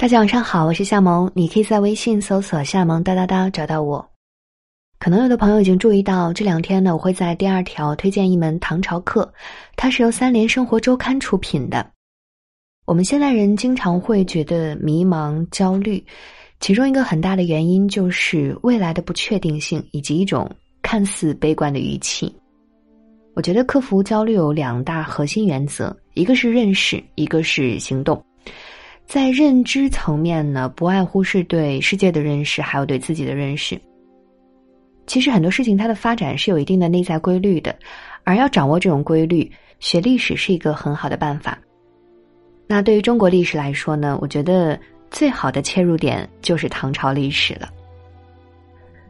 大家晚上好，我是夏萌，你可以在微信搜索“夏萌哒哒哒”找到我。可能有的朋友已经注意到，这两天呢，我会在第二条推荐一门唐朝课，它是由三联生活周刊出品的。我们现代人经常会觉得迷茫、焦虑，其中一个很大的原因就是未来的不确定性以及一种看似悲观的语气。我觉得克服焦虑有两大核心原则，一个是认识，一个是行动。在认知层面呢，不外乎是对世界的认识，还有对自己的认识。其实很多事情它的发展是有一定的内在规律的，而要掌握这种规律，学历史是一个很好的办法。那对于中国历史来说呢，我觉得最好的切入点就是唐朝历史了。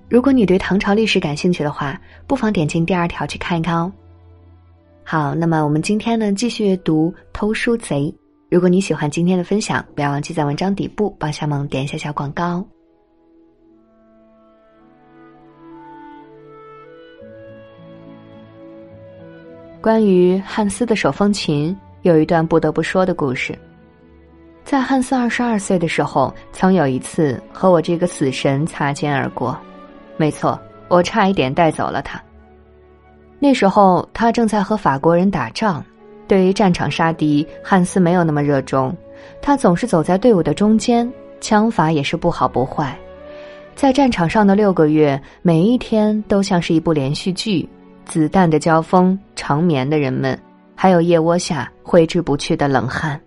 如果你对唐朝历史感兴趣的话，不妨点进第二条去看一看哦。好，那么我们今天呢，继续读《偷书贼》。如果你喜欢今天的分享，不要忘记在文章底部帮夏梦点一下小广告。关于汉斯的手风琴，有一段不得不说的故事。在汉斯二十二岁的时候，曾有一次和我这个死神擦肩而过。没错，我差一点带走了他。那时候他正在和法国人打仗。对于战场杀敌，汉斯没有那么热衷。他总是走在队伍的中间，枪法也是不好不坏。在战场上的六个月，每一天都像是一部连续剧，子弹的交锋，长眠的人们，还有腋窝下挥之不去的冷汗。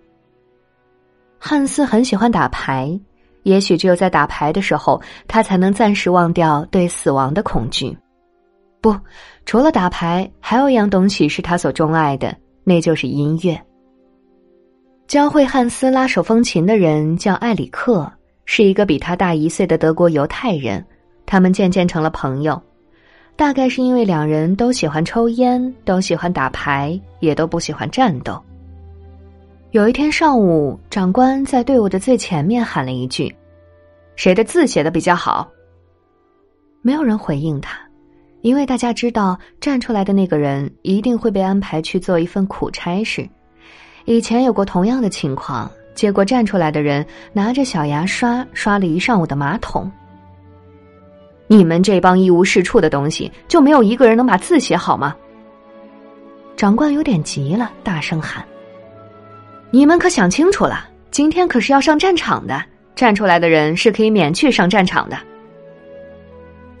汉斯很喜欢打牌，也许只有在打牌的时候，他才能暂时忘掉对死亡的恐惧。不，除了打牌，还有一样东西是他所钟爱的。那就是音乐。教会汉斯拉手风琴的人叫艾里克，是一个比他大一岁的德国犹太人。他们渐渐成了朋友，大概是因为两人都喜欢抽烟，都喜欢打牌，也都不喜欢战斗。有一天上午，长官在队伍的最前面喊了一句：“谁的字写的比较好？”没有人回应他。因为大家知道，站出来的那个人一定会被安排去做一份苦差事。以前有过同样的情况，结果站出来的人拿着小牙刷刷了一上午的马桶。你们这帮一无是处的东西，就没有一个人能把字写好吗？长官有点急了，大声喊：“你们可想清楚了，今天可是要上战场的，站出来的人是可以免去上战场的。”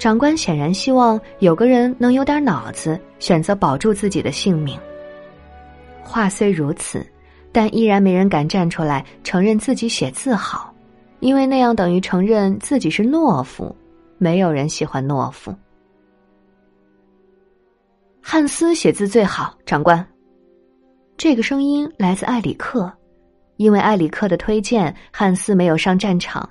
长官显然希望有个人能有点脑子，选择保住自己的性命。话虽如此，但依然没人敢站出来承认自己写字好，因为那样等于承认自己是懦夫。没有人喜欢懦夫。汉斯写字最好，长官。这个声音来自埃里克，因为埃里克的推荐，汉斯没有上战场。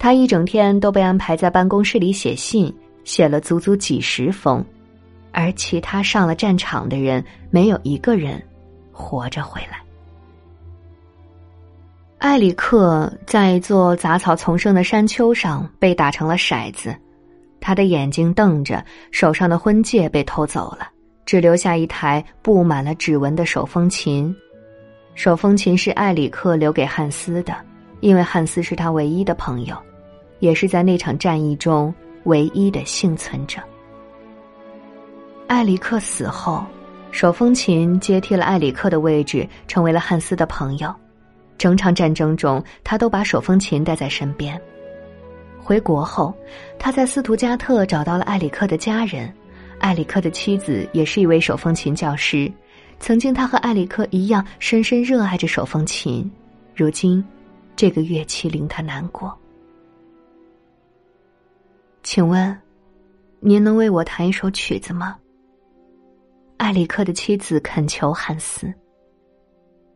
他一整天都被安排在办公室里写信，写了足足几十封，而其他上了战场的人没有一个人活着回来。埃里克在一座杂草丛生的山丘上被打成了骰子，他的眼睛瞪着，手上的婚戒被偷走了，只留下一台布满了指纹的手风琴。手风琴是埃里克留给汉斯的，因为汉斯是他唯一的朋友。也是在那场战役中唯一的幸存者。艾里克死后，手风琴接替了艾里克的位置，成为了汉斯的朋友。整场战争中，他都把手风琴带在身边。回国后，他在斯图加特找到了艾里克的家人。艾里克的妻子也是一位手风琴教师，曾经他和艾里克一样深深热爱着手风琴。如今，这个乐器令他难过。请问，您能为我弹一首曲子吗？艾里克的妻子恳求汉斯。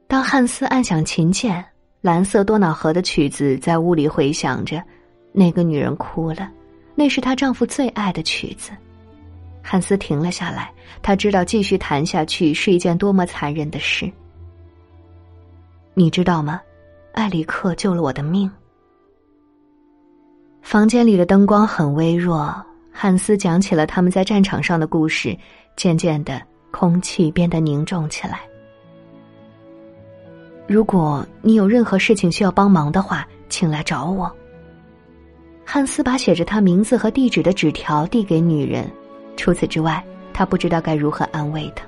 当汉斯按响琴键，《蓝色多瑙河》的曲子在屋里回响着，那个女人哭了，那是她丈夫最爱的曲子。汉斯停了下来，他知道继续弹下去是一件多么残忍的事。你知道吗？艾里克救了我的命。房间里的灯光很微弱，汉斯讲起了他们在战场上的故事。渐渐的，空气变得凝重起来。如果你有任何事情需要帮忙的话，请来找我。”汉斯把写着他名字和地址的纸条递给女人，除此之外，他不知道该如何安慰她。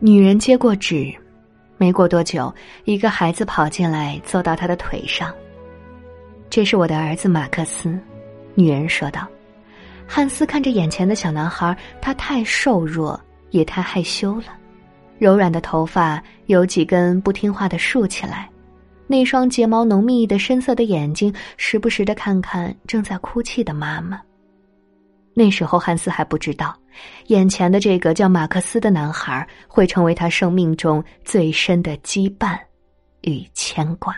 女人接过纸，没过多久，一个孩子跑进来，坐到他的腿上。这是我的儿子马克思，女人说道。汉斯看着眼前的小男孩，他太瘦弱，也太害羞了，柔软的头发有几根不听话的竖起来。那双睫毛浓密的深色的眼睛，时不时的看看正在哭泣的妈妈。那时候，汉斯还不知道，眼前的这个叫马克思的男孩会成为他生命中最深的羁绊与牵挂。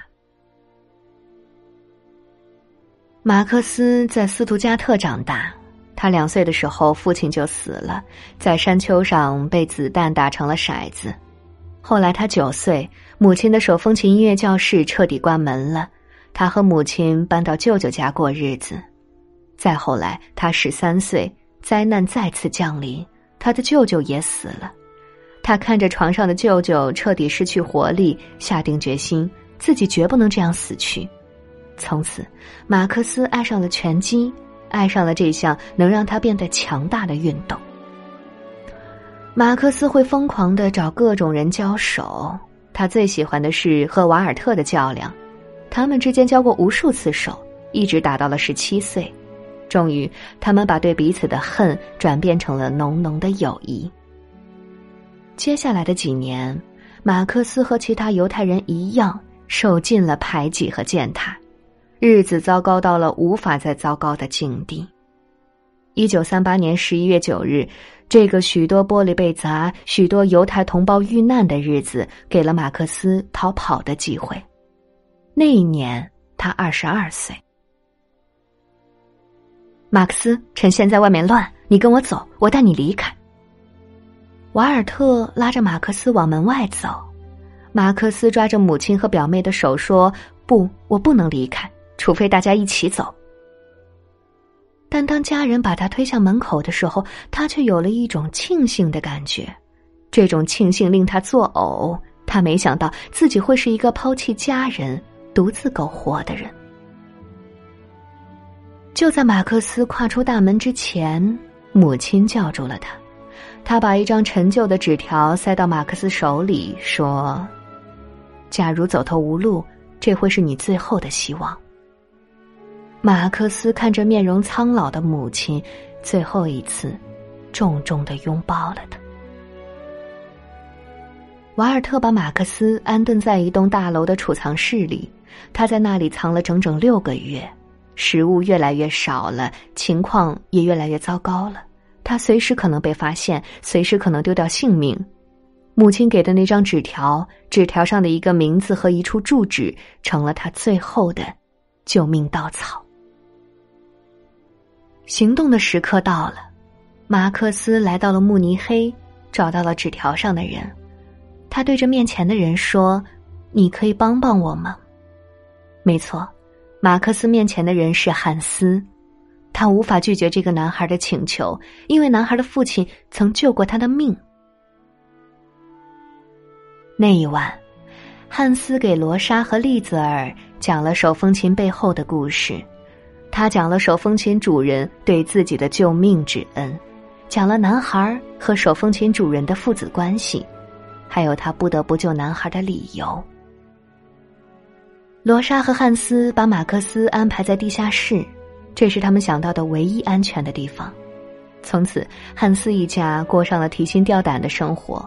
马克思在斯图加特长大，他两岁的时候父亲就死了，在山丘上被子弹打成了骰子。后来他九岁，母亲的手风琴音乐教室彻底关门了，他和母亲搬到舅舅家过日子。再后来，他十三岁，灾难再次降临，他的舅舅也死了。他看着床上的舅舅彻底失去活力，下定决心自己绝不能这样死去。从此，马克思爱上了拳击，爱上了这项能让他变得强大的运动。马克思会疯狂的找各种人交手，他最喜欢的是和瓦尔特的较量，他们之间交过无数次手，一直打到了十七岁，终于他们把对彼此的恨转变成了浓浓的友谊。接下来的几年，马克思和其他犹太人一样受尽了排挤和践踏，日子糟糕到了无法再糟糕的境地。一九三八年十一月九日。这个许多玻璃被砸、许多犹太同胞遇难的日子，给了马克思逃跑的机会。那一年他二十二岁。马克思，趁现在外面乱，你跟我走，我带你离开。瓦尔特拉着马克思往门外走，马克思抓着母亲和表妹的手说：“不，我不能离开，除非大家一起走。”但当家人把他推向门口的时候，他却有了一种庆幸的感觉。这种庆幸令他作呕。他没想到自己会是一个抛弃家人、独自苟活的人。就在马克思跨出大门之前，母亲叫住了他。他把一张陈旧的纸条塞到马克思手里，说：“假如走投无路，这会是你最后的希望。”马克思看着面容苍老的母亲，最后一次，重重的拥抱了他。瓦尔特把马克思安顿在一栋大楼的储藏室里，他在那里藏了整整六个月，食物越来越少了，情况也越来越糟糕了。他随时可能被发现，随时可能丢掉性命。母亲给的那张纸条，纸条上的一个名字和一处住址，成了他最后的救命稻草。行动的时刻到了，马克思来到了慕尼黑，找到了纸条上的人。他对着面前的人说：“你可以帮帮我吗？”没错，马克思面前的人是汉斯，他无法拒绝这个男孩的请求，因为男孩的父亲曾救过他的命。那一晚，汉斯给罗莎和利泽尔讲了手风琴背后的故事。他讲了手风琴主人对自己的救命之恩，讲了男孩和手风琴主人的父子关系，还有他不得不救男孩的理由。罗莎和汉斯把马克思安排在地下室，这是他们想到的唯一安全的地方。从此，汉斯一家过上了提心吊胆的生活，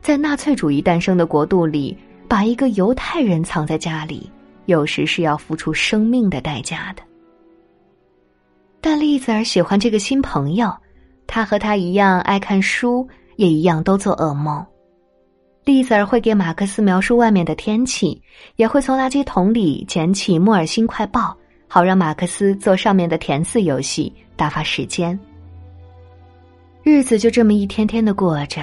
在纳粹主义诞生的国度里，把一个犹太人藏在家里，有时是要付出生命的代价的。但丽子儿喜欢这个新朋友，他和他一样爱看书，也一样都做噩梦。丽子儿会给马克思描述外面的天气，也会从垃圾桶里捡起《莫尔辛快报》，好让马克思做上面的填字游戏打发时间。日子就这么一天天的过着。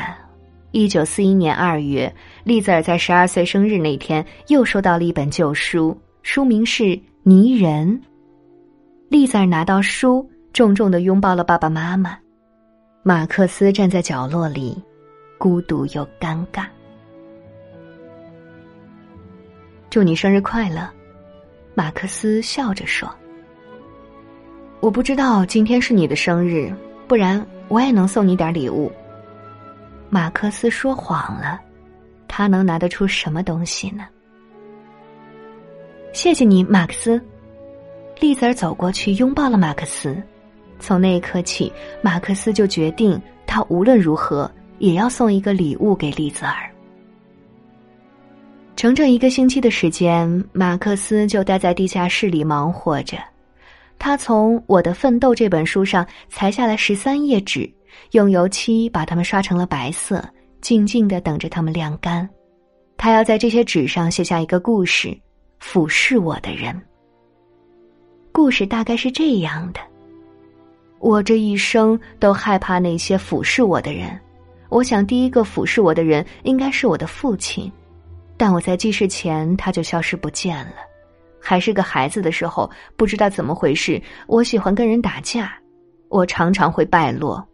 一九四一年二月，丽子儿在十二岁生日那天又收到了一本旧书，书名是《泥人》。丽子儿拿到书，重重的拥抱了爸爸妈妈。马克思站在角落里，孤独又尴尬。祝你生日快乐。”马克思笑着说：“我不知道今天是你的生日，不然我也能送你点礼物。”马克思说谎了，他能拿得出什么东西呢？谢谢你，马克思。丽子儿走过去拥抱了马克思。从那一刻起，马克思就决定，他无论如何也要送一个礼物给丽子儿。整整一个星期的时间，马克思就待在地下室里忙活着。他从《我的奋斗》这本书上裁下来十三页纸，用油漆把它们刷成了白色，静静的等着它们晾干。他要在这些纸上写下一个故事。俯视我的人，故事大概是这样的：我这一生都害怕那些俯视我的人。我想，第一个俯视我的人应该是我的父亲，但我在记事前他就消失不见了。还是个孩子的时候，不知道怎么回事，我喜欢跟人打架，我常常会败落。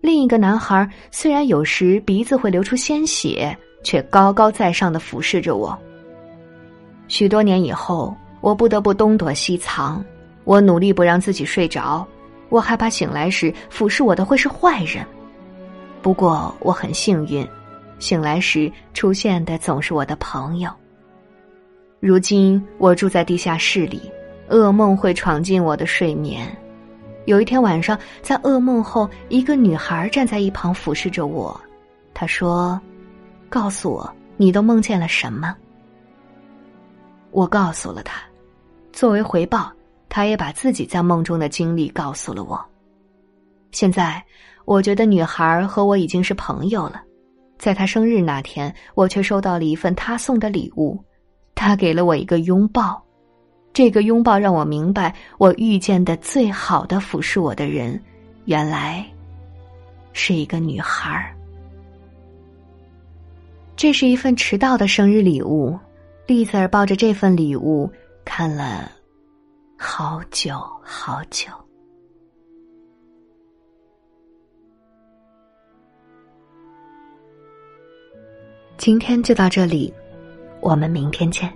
另一个男孩虽然有时鼻子会流出鲜血，却高高在上的俯视着我。许多年以后，我不得不东躲西藏。我努力不让自己睡着，我害怕醒来时俯视我的会是坏人。不过我很幸运，醒来时出现的总是我的朋友。如今我住在地下室里，噩梦会闯进我的睡眠。有一天晚上，在噩梦后，一个女孩站在一旁俯视着我。她说：“告诉我，你都梦见了什么？”我告诉了他，作为回报，他也把自己在梦中的经历告诉了我。现在，我觉得女孩和我已经是朋友了。在她生日那天，我却收到了一份她送的礼物，她给了我一个拥抱。这个拥抱让我明白，我遇见的最好的俯视我的人，原来是一个女孩。这是一份迟到的生日礼物。丽子儿抱着这份礼物看了好久好久。今天就到这里，我们明天见。